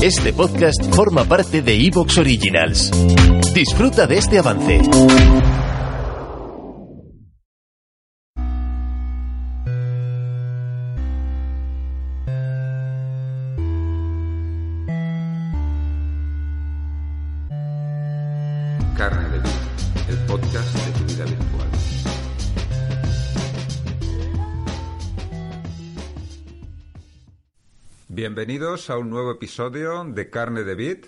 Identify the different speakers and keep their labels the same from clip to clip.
Speaker 1: Este podcast forma parte de Evox Originals. Disfruta de este avance.
Speaker 2: Carne de Vida, el podcast Bienvenidos a un nuevo episodio de Carne de Bit.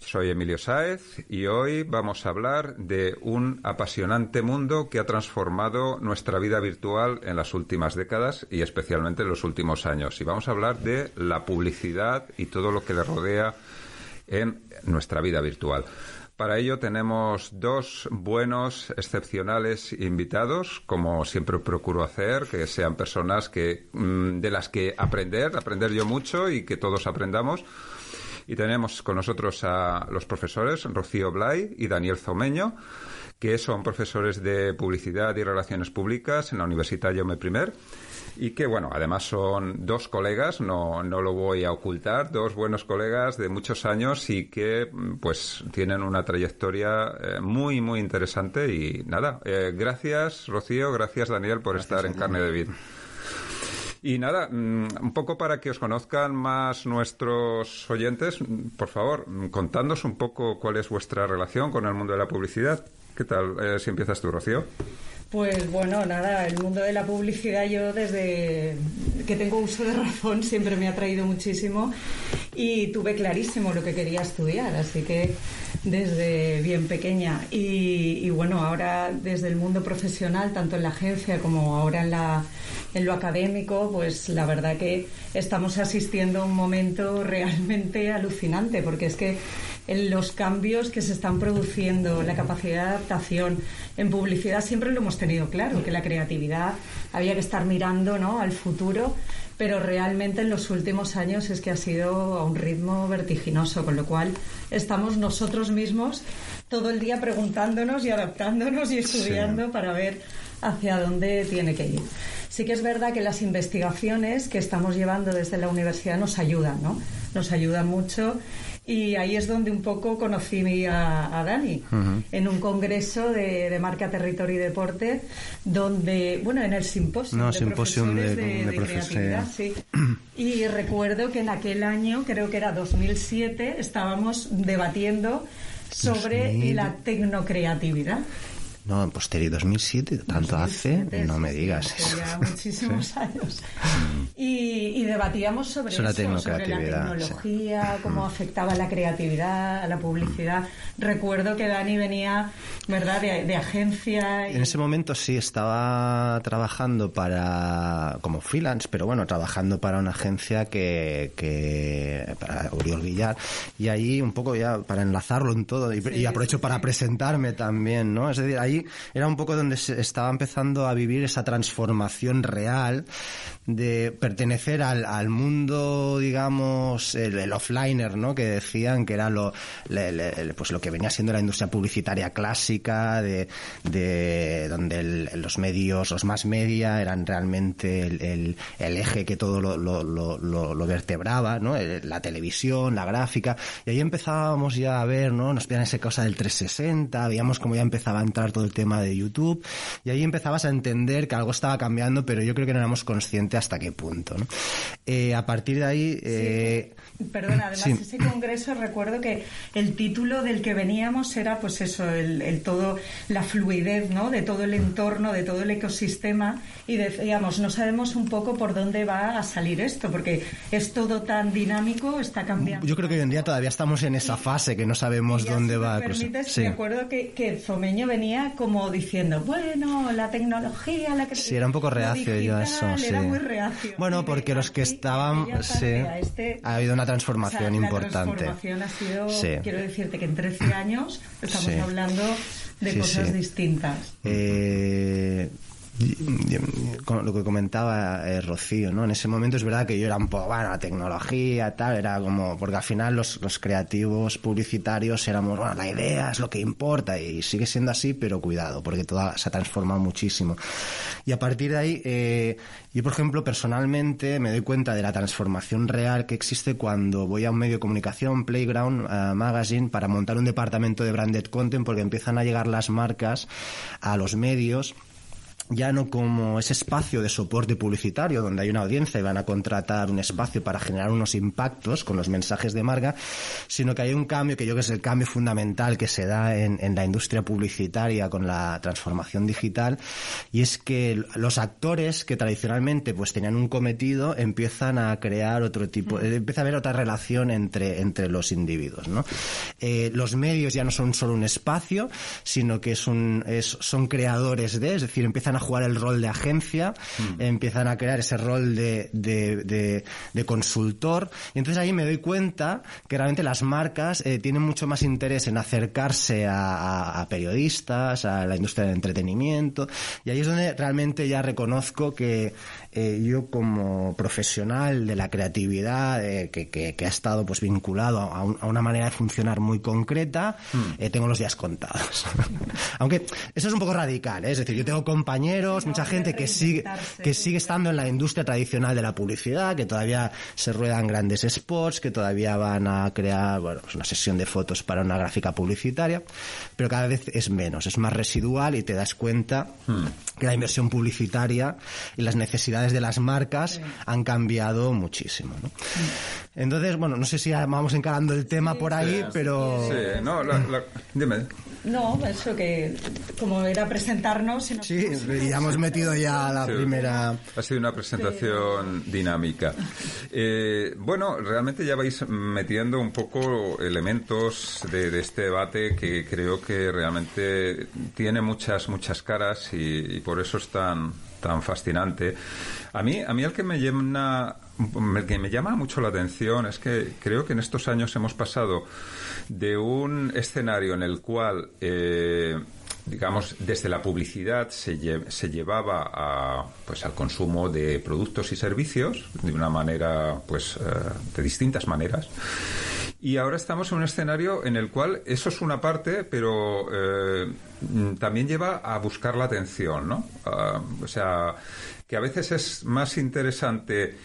Speaker 2: Soy Emilio Sáez y hoy vamos a hablar de un apasionante mundo que ha transformado nuestra vida virtual en las últimas décadas y especialmente en los últimos años. Y vamos a hablar de la publicidad y todo lo que le rodea en nuestra vida virtual. Para ello tenemos dos buenos, excepcionales invitados, como siempre procuro hacer, que sean personas que mm, de las que aprender, aprender yo mucho y que todos aprendamos. Y tenemos con nosotros a los profesores Rocío Blay y Daniel Zomeño, que son profesores de publicidad y relaciones públicas en la Universidad Jaume I y que, bueno, además son dos colegas, no, no lo voy a ocultar, dos buenos colegas de muchos años y que, pues, tienen una trayectoria eh, muy, muy interesante y nada, eh, gracias Rocío, gracias Daniel por estar en Carne de Vid. Y nada, mm, un poco para que os conozcan más nuestros oyentes, por favor, contadnos un poco cuál es vuestra relación con el mundo de la publicidad. ¿Qué tal? Eh, si empiezas tú, Rocío.
Speaker 3: Pues bueno, nada, el mundo de la publicidad yo desde que tengo uso de razón siempre me ha traído muchísimo y tuve clarísimo lo que quería estudiar, así que desde bien pequeña. Y, y bueno, ahora desde el mundo profesional, tanto en la agencia como ahora en, la, en lo académico, pues la verdad que estamos asistiendo a un momento realmente alucinante, porque es que en los cambios que se están produciendo, la capacidad de adaptación. En publicidad siempre lo hemos tenido claro, que la creatividad había que estar mirando ¿no? al futuro, pero realmente en los últimos años es que ha sido a un ritmo vertiginoso, con lo cual estamos nosotros mismos todo el día preguntándonos y adaptándonos y estudiando
Speaker 2: Sí.
Speaker 3: para ver hacia dónde tiene que ir. Sí que es verdad que las investigaciones que estamos llevando desde la universidad nos ayudan, ¿no? Nos ayudan mucho y ahí es donde un poco conocí a, a Dani, en un congreso de, de marca, territorio y deporte, donde, bueno, en el simposio
Speaker 4: No,
Speaker 3: de profesores
Speaker 4: de-
Speaker 3: de,
Speaker 4: de
Speaker 3: creatividad, sí. Y recuerdo que en aquel año, creo que era 2007, estábamos debatiendo sobre
Speaker 4: 2000.
Speaker 3: la tecnocreatividad.
Speaker 4: No, en Posteri 2007, tanto hace,
Speaker 3: 2007,
Speaker 4: no me digas.
Speaker 3: ya muchísimos años. Y, y debatíamos sobre
Speaker 4: Sobre la
Speaker 3: eso, sobre la
Speaker 4: tecnocreatividad, sí.
Speaker 3: tecnología, cómo afectaba la creatividad, a la publicidad. Recuerdo que Dani venía, ¿verdad?, de, de agencia. y-
Speaker 4: En ese momento sí estaba trabajando para como freelance, pero bueno, trabajando para una agencia que, que para Uriol Villar y ahí un poco ya para enlazarlo en todo y, y aprovecho para presentarme también, ¿no? Es decir, ahí era un poco donde se estaba empezando a vivir esa transformación real de pertenecer al, al mundo, digamos, el, el offliner, ¿no? Que decían que era lo, pues lo que venía siendo la industria publicitaria clásica, de, de donde los medios, los más media, eran realmente el, el- eje que todo lo, lo, lo, lo- vertebraba, ¿no? La televisión, la gráfica, y ahí empezábamos ya a ver, ¿no? Nos pedían esa cosa del 360, veíamos cómo ya empezaba a entrar todo el tema de YouTube, y ahí empezabas a entender que algo estaba cambiando, pero yo creo que no éramos conscientes hasta qué punto, ¿no? Eh, a partir de ahí... eh,
Speaker 3: Perdona, además
Speaker 4: Sí.
Speaker 3: ese congreso recuerdo que el título del que veníamos era pues eso, el, el todo, la fluidez, ¿no? De todo el entorno, de todo el ecosistema y decíamos, no sabemos un poco por dónde va a salir esto, porque es todo tan dinámico, está cambiando.
Speaker 4: Yo creo que hoy en día todavía estamos en esa fase que no sabemos dónde
Speaker 3: si
Speaker 4: va
Speaker 3: me
Speaker 4: a cruzar.
Speaker 3: permites,
Speaker 4: Sí.
Speaker 3: me acuerdo que, que Zomeño venía como diciendo, bueno, la tecnología, la que...
Speaker 4: Sí, era un poco reacio yo a
Speaker 3: digital",
Speaker 4: eso.
Speaker 3: Era
Speaker 4: sí.
Speaker 3: muy reacio.
Speaker 4: Bueno, porque los que estaban, sí,
Speaker 3: este-
Speaker 4: ha habido una transformación
Speaker 3: o sea,
Speaker 4: importante.
Speaker 3: La transformación ha sido,
Speaker 4: Sí.
Speaker 3: quiero decirte que en 13 años estamos hablando de cosas distintas.
Speaker 4: Eh, lo que comentaba eh, Rocío, ¿no? En ese momento es verdad que yo era un poco, bueno, la tecnología, tal, era como, porque al final los, los creativos publicitarios éramos, bueno, la idea es lo que importa y sigue siendo así, pero cuidado, porque todo se ha transformado muchísimo. Y a partir de ahí, eh, yo, por ejemplo, personalmente me doy cuenta de la transformación real que existe cuando voy a un medio de comunicación, Playground eh, Magazine, para montar un departamento de branded content, porque empiezan a llegar las marcas a los medios ya no como ese espacio de soporte publicitario donde hay una audiencia y van a contratar un espacio para generar unos impactos con los mensajes de marca, sino que hay un cambio que yo creo que es el cambio fundamental que se da en, en la industria publicitaria con la transformación digital y es que los actores que tradicionalmente pues tenían un cometido empiezan a crear otro tipo, empieza a haber otra relación entre, entre los individuos, ¿no? Eh, los medios ya no son solo un espacio, sino que es un, es, son creadores de, es decir, empiezan a jugar el rol de agencia, mm. empiezan a crear ese rol de, de, de, consultor. Y entonces ahí me doy cuenta que realmente las marcas eh, tienen mucho más interés en acercarse a, a, periodistas, a la industria del entretenimiento. Y ahí es donde realmente ya reconozco que eh, yo como profesional de la creatividad, eh, que, que, que, ha estado pues vinculado a, un, a, una manera de funcionar muy concreta, mm. eh, tengo los días contados. Aunque eso es un poco radical, ¿eh? es decir, yo tengo compañeros mucha gente que sigue, que sigue estando en la industria tradicional de la publicidad, que todavía se ruedan grandes spots, que todavía van a crear bueno, pues una sesión de fotos para una gráfica publicitaria, pero cada vez es menos, es más residual y te das cuenta hmm. que la inversión publicitaria y las necesidades de las marcas sí. han cambiado muchísimo. ¿no? Hmm. Entonces, bueno, no sé si vamos encarando el tema sí, por ahí, sí, pero...
Speaker 2: Sí, no, la, la, dime.
Speaker 3: No, eso que como era presentarnos...
Speaker 4: Sí, ya hemos metido ya la sí, primera...
Speaker 2: Ha sido una presentación dinámica. Eh, bueno, realmente ya vais metiendo un poco elementos de, de, este debate que creo que realmente tiene muchas, muchas caras y, y por eso es tan, tan fascinante. A mí, a mí el que me llena el que me llama mucho la atención es que creo que en estos años hemos pasado de un escenario en el cual eh, digamos, desde la publicidad se, se llevaba a, pues, al consumo de productos y servicios de una manera, pues, uh, de distintas maneras. Y ahora estamos en un escenario en el cual eso es una parte, pero eh, también lleva a buscar la atención, ¿no? Uh, o sea, que a veces es más interesante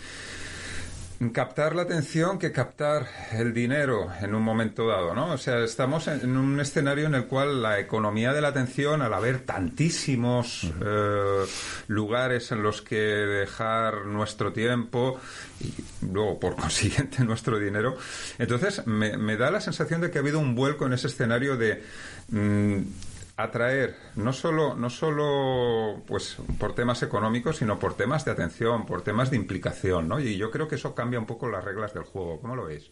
Speaker 2: captar la atención que captar el dinero en un momento dado, ¿no? O sea, estamos en un escenario en el cual la economía de la atención, al haber tantísimos uh -huh. eh, lugares en los que dejar nuestro tiempo y luego, por consiguiente, nuestro dinero, entonces me, me da la sensación de que ha habido un vuelco en ese escenario de... Mmm, atraer no solo no solo pues por temas económicos sino por temas de atención por temas de implicación ¿no? y yo creo que eso cambia un poco las reglas del juego ¿cómo lo veis?